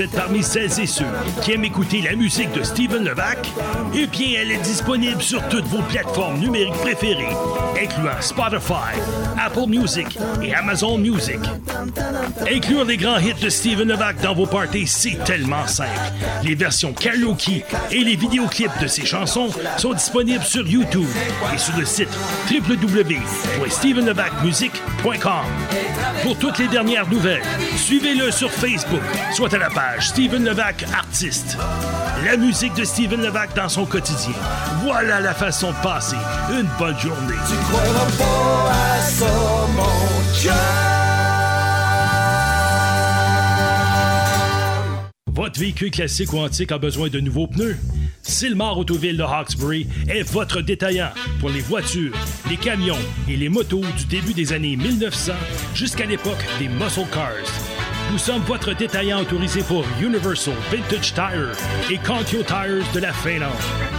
Vous êtes parmi celles et ceux qui aiment écouter la musique de Steven Levac? Eh bien, elle est disponible sur toutes vos plateformes numériques préférées, incluant Spotify, Apple Music et Amazon Music. Inclure les grands hits de Steven Levac dans vos parties, c'est tellement simple. Les versions karaoke et les vidéoclips de ses chansons sont disponibles sur YouTube et sur le site www.stevenlevacmusic.com. Pour toutes les dernières nouvelles, suivez-le sur Facebook, soit à la page Steven Levac Artiste. La musique de Steven Levac dans son quotidien. Voilà la façon de passer une bonne journée. Votre véhicule classique ou antique a besoin de nouveaux pneus? Silmar Autoville de Hawkesbury est votre détaillant pour les voitures, les camions et les motos du début des années 1900 jusqu'à l'époque des muscle cars. Nous sommes votre détaillant autorisé pour Universal Vintage Tire et Contio Tires de la Finlande.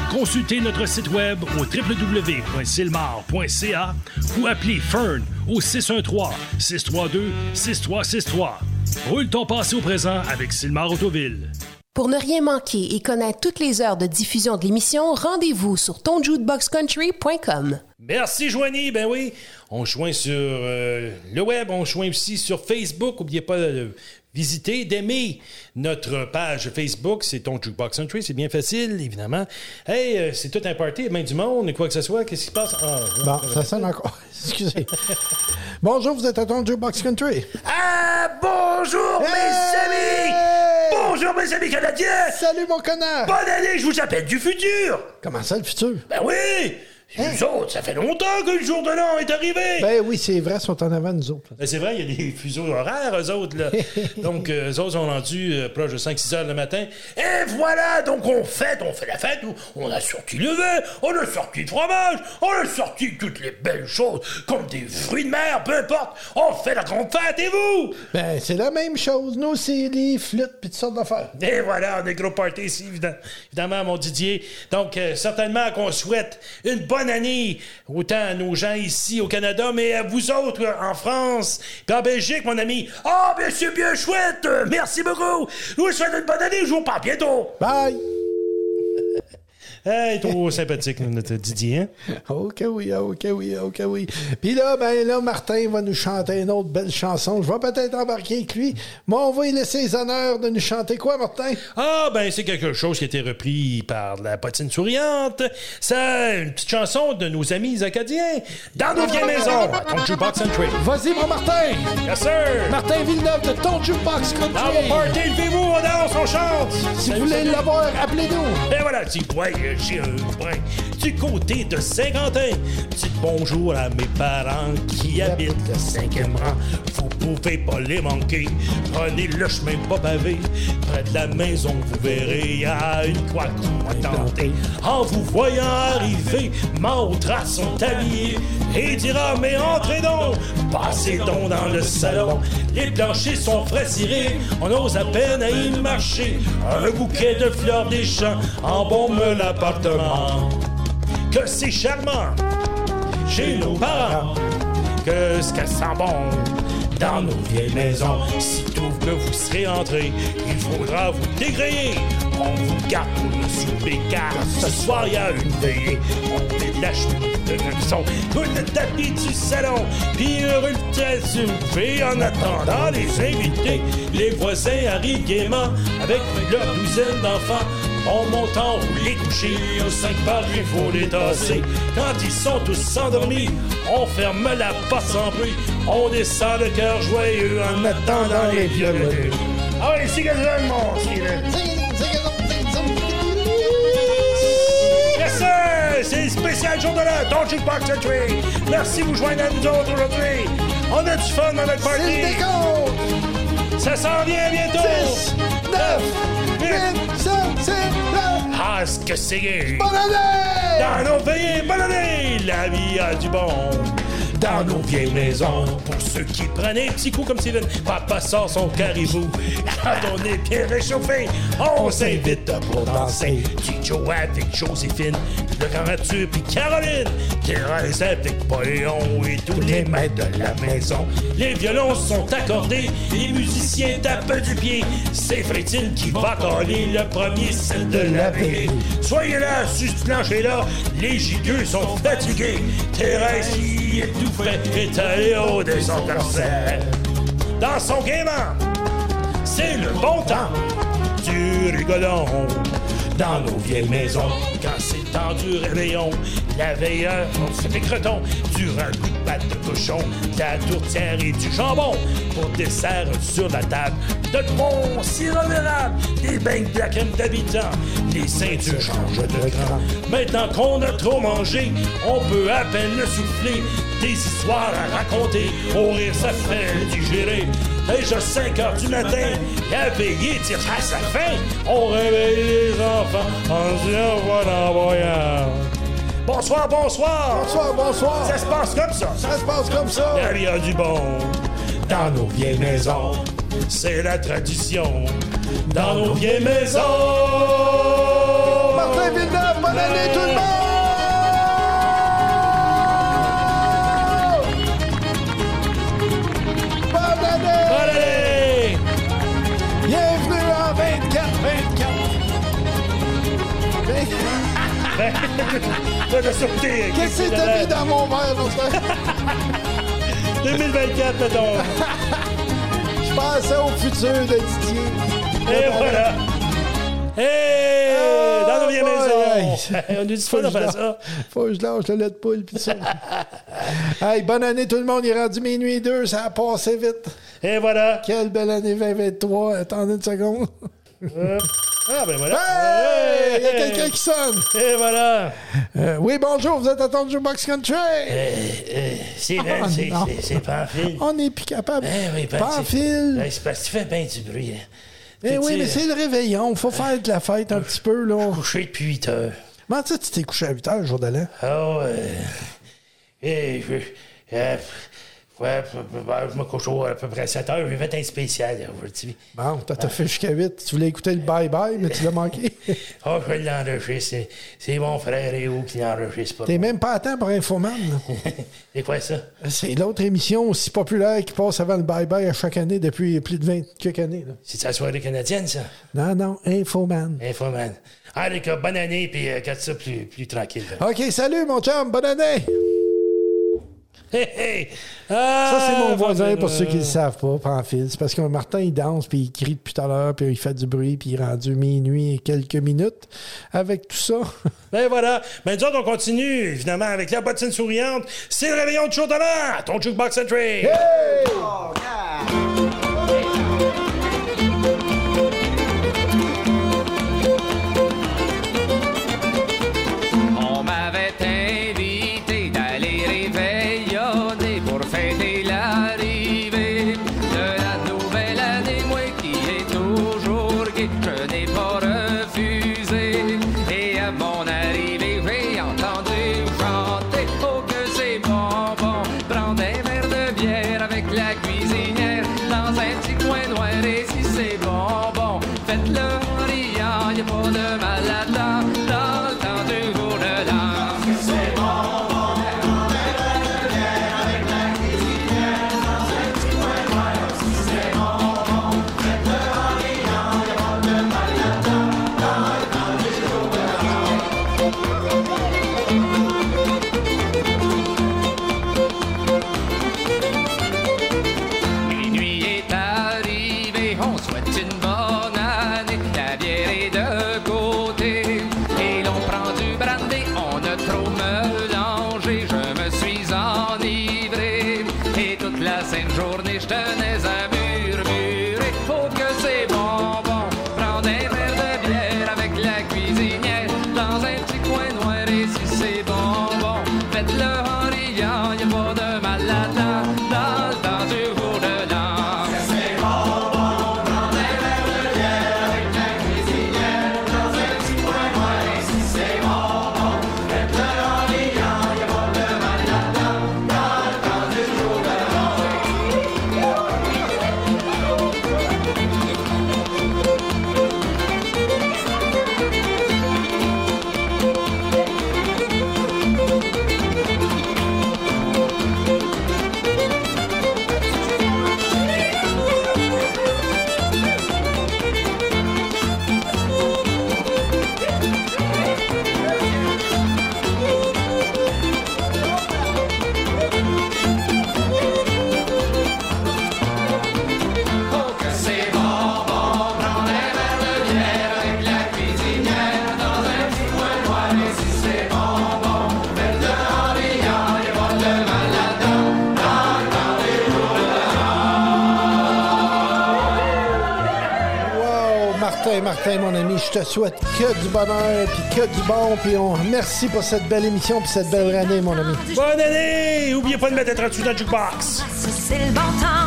Consultez notre site web au www.silmar.ca ou appelez Fern au 613-632-6363. Roule ton passé au présent avec Silmar Autoville. Pour ne rien manquer et connaître toutes les heures de diffusion de l'émission, rendez-vous sur tonjukeboxcountry.com. Merci, Joanie. Ben oui, on joint sur euh, le web, on joint aussi sur Facebook. N'oubliez pas de visiter, d'aimer notre page Facebook. C'est ton Jukebox Country. C'est bien facile, évidemment. Hey, euh, c'est tout un party, main du monde, quoi que ce soit. Qu'est-ce qui se passe? Ah, Bon, ça sonne encore. Excusez. Bonjour, vous êtes à ton Jukebox Country. Ah, bonjour, mes amis! Bonjour, mes amis canadiens! Salut, mon connard! Bonne année, je vous appelle du futur! Comment ça, le futur? Ben oui! Nous autres, ça fait longtemps que le jour de l'an est arrivé! Ben oui, c'est vrai, ils sont en avant nous autres. Ben, c'est vrai, il y a des fuseaux horaires, eux autres. Là. donc, euh, eux autres sont rendus euh, proche de 5-6 heures le matin. Et voilà, donc on fête, on fait la fête, on a sorti le vin, on a sorti le fromage, on a sorti toutes les belles choses, comme des fruits de mer, peu importe, on fait la grande fête, et vous? Ben, c'est la même chose. Nous, c'est les flûtes puis toutes sortes d'affaires. Et voilà, on est gros party ici, évidemment, évidemment, mon Didier. Donc, euh, certainement qu'on souhaite une bonne année, autant à nos gens ici au Canada, mais à vous autres euh, en France, puis en Belgique, mon ami. Oh, bien sûr, bien chouette! euh, Merci beaucoup! Je vous souhaite une bonne année, je vous parle bientôt! Bye! Hey, trop sympathique, notre Didier. Hein? Ok, oui, ok, oui, ok, oui. Puis là, ben là, Martin va nous chanter une autre belle chanson. Je vais peut-être embarquer avec lui. Moi, on va lui laisser les honneurs de nous chanter quoi, Martin? Ah, ben, c'est quelque chose qui a été repris par la potine souriante. C'est une petite chanson de nos amis acadiens. Dans nos vieilles maisons, à ton Jukebox Country. Vas-y, mon Martin! Yes, sir! Martin Villeneuve de ton Jukebox Country! Dans vos parties, levez-vous, on danse, on chante! Si vous voulez l'avoir, appelez-nous! Et voilà, petit boy, j'ai un brin du côté de Saint-Quentin. Dites bonjour à mes parents qui habitent le cinquième rang. Vous pouvez pas les manquer. Prenez le chemin pas pavé. Près de la maison, vous verrez, y a une croix tenter. En vous voyant arriver, Mautra sont habillés et dira, mais entrez donc, passez donc dans le salon. Les planchers sont frais cirés, on ose à peine à y marcher. Un bouquet de fleurs des champs embaume l'appartement. Que c'est charmant chez nos parents, que ce qu'elle sent bon dans nos vieilles maisons. Sitôt que vous serez entrés, il faudra vous dégrayer. On vous garde pour le souper car ce soir il y a une veillée. On met de de tout le tapis du salon, puis le souper en attendant les invités. Les voisins arrivent gaiement avec leur douzaine d'enfants. En montant ou les coucher, aux cinq par il faut les tasser. Quand ils sont tous endormis, on ferme la porte sans bruit. On descend le cœur joyeux en attendant les violons. Ah oui, c'est que j'aime, mon! C'est spécial jour de l'an, Don't Jukebox Country. Merci de vous joindre à nous autres aujourd'hui. On a du fun dans notre party. Ça s'en vient bientôt. 9, 8, 7, 6, 9. Ah, ce que c'est Bonne année! Dans Dans nos vieilles maisons, pour ceux qui prennent un petit coup comme Steven, papa sort son caribou. Quand on est bien réchauffé, on s'invite pour danser. Chicho avec Joséphine, le grand puis Caroline, Thérèse avec Poléon et tous les maîtres de la maison. Les violons sont accordés, les musiciens tapent du pied. C'est Frétine qui va coller le premier set de la veillée. Soyez là, sur ce plancher-là, les gigueux sont fatigués. Thérèse est tout fait est allée au de. Dans son gaiement, c'est le bon temps du rigolon. Dans nos vieilles maisons, quand c'est temps du réveillon, la veilleur, on se fait des cretons, durant un coup de patte de cochon, de la tourtière et du jambon, pour dessert sur la table, de bon sirop d'érable, des beignes de la crème d'habitant, les ceintures changent de grand. Maintenant qu'on a trop mangé, on peut à peine le souffler, des histoires à raconter, au rire ça fait digérer. Déjà 5 heures du matin, la veillée tire à sa fin, on réveille les enfants en se revoit en voyant. Bonsoir, bonsoir! Bonsoir, bonsoir! Ça se passe comme ça! Ça se passe comme ça! Il y a du bon dans nos vieilles maisons. C'est la tradition dans nos vieilles maisons. Martin Villeneuve, bonne année tout le monde! Là, je sauté. Qu'est-ce que t'as mis dans mon verre, non, ça? 2024, mettons. Je pensais au futur de Didier. Et voilà. Hey! dans nos vieilles maisons. hey. On nous dit pas de faire ça. Faut que je lâche le lait de poule pis ça. hey, bonne année tout le monde, il est rendu minuit 2, ça a passé vite. Et voilà. Quelle belle année 2023. Attendez une seconde. Ah, ben voilà. Hey! Il y a quelqu'un qui sonne. Et voilà. Euh, oui, bonjour, vous êtes à ton Box Country. C'est Ah, vrai, c'est- non. c'est- c'est Pamphile. On n'est plus capable. Eh oui, Pamphile. Ben, c'est parce que tu fais bien du bruit. hein. Eh oui, mais c'est le réveillon. Faut faire de la fête un petit peu, là. Couché depuis 8 heures. Comment ça, tu t'es couché à 8 heures, jour d'allant? Ah ouais. Et je. euh, ouais, ben, je me couche au- à peu près à 7 heures. J'ai fait un spécial aujourd'hui. Bon, t'as t'as fait jusqu'à 8. Tu voulais écouter le bye-bye, mais tu l'as manqué. Ah, je vais l'enregistrer. C'est- mon frère Réo qui l'enregistre pas. T'es même pas à temps pour Infoman. C'est quoi ça? C'est l'autre émission aussi populaire qui passe avant le bye-bye à chaque année depuis plus de 20 quelques années. C'est la soirée canadienne, ça? Non, non, Infoman. Infoman. D'accord, bonne année, puis euh, garde ça plus, plus tranquille. là. OK, salut, mon chum. Bonne année. Hey, hey. Ça, Ah, c'est mon voisin, ben, pour ceux qui ne euh, le savent pas, Pamphile. C'est parce que Martin, il danse, puis il crie depuis tout à l'heure, puis il fait du bruit, puis il est rendu minuit et quelques minutes avec tout ça. Ben voilà. Ben nous autres, on continue, évidemment, avec la bottine souriante. C'est le réveillon de jour de ton Jukebox Century. On Martin, Martin, mon ami, je te souhaite que du bonheur, puis que du bon, puis on merci pour cette belle émission, puis cette belle année, mon ami. Bonne année! Oubliez pas de mettre un 38 dans le Jukebox. C'est le bon temps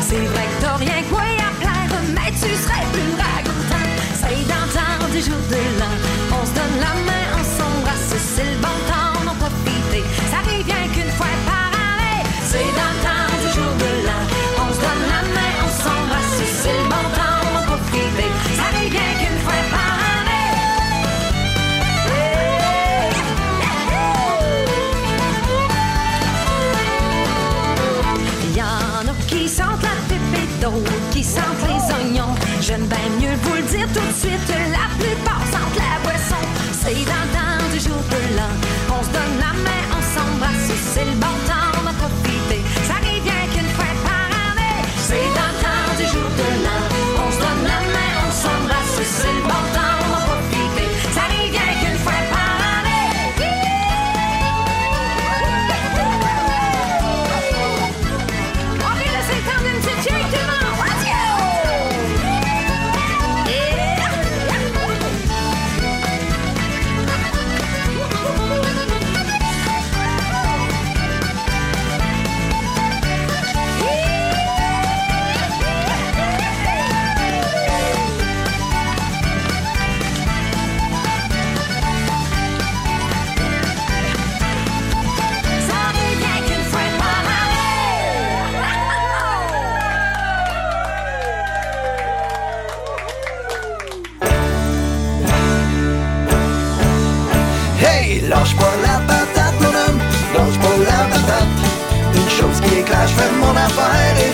C'est vrai que t'as rien que moi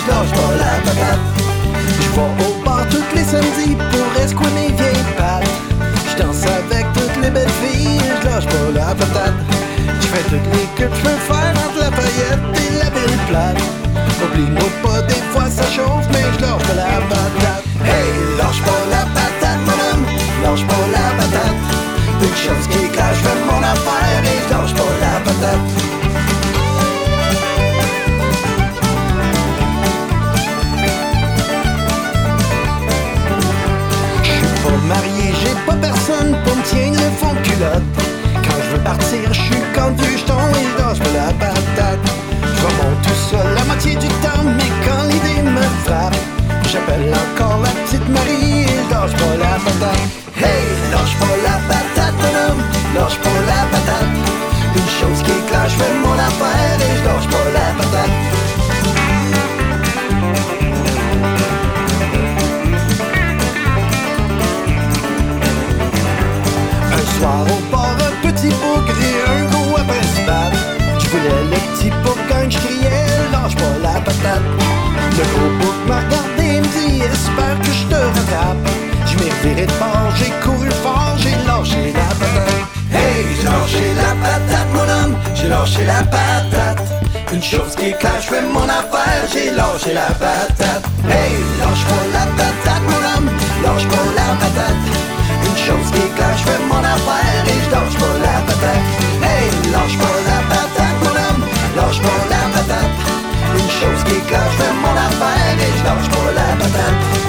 lâche pas la patate. Je vais au bar tous les samedis pour escouer mes vieilles pattes. Je danse avec toutes les belles filles je lâche pas la patate. Je fais toutes les que je peux faire entre la paillette et la belle plate. Oublie-moi pas, des fois ça chauffe, mais je lâche pas la patate. Hey, lâche pas la patate, mon homme, lâche pas la patate. Une chose qui claire, je mon affaire et je pas la patate. Quand je veux partir, je suis et je lâche pas la patate. Je remonte tout seul la moitié du temps, mais quand l'idée me frappe, j'appelle encore la petite Marie et je lâche pas la patate. Hey, lâche pas la patate, mon homme, lâche la patate. Une chose qui est claire, je fais mon affaire et je lâche pas la patate. Soir au bar, un petit et un gros après se battre. Je voulais le petit bougre quand je criais, lâche pas la patate. Le gros bougre m'a regardé me dit, espère que je te rattrape. Je m'ai de bord, j'ai couru fort, j'ai lâché la patate. Hey, j'ai lâché la patate, mon homme, j'ai lâché la patate. Une chose qui est je fais mon affaire, j'ai lâché la patate. Hey, lâche pas la patate, mon homme, lâche pas la patate. Chose qui je fais mon affaire et je lâche pas la patate. Hey, lâche pas la patate, mon homme, lâche la patate. Une chose qui je fais mon affaire et je lâche pas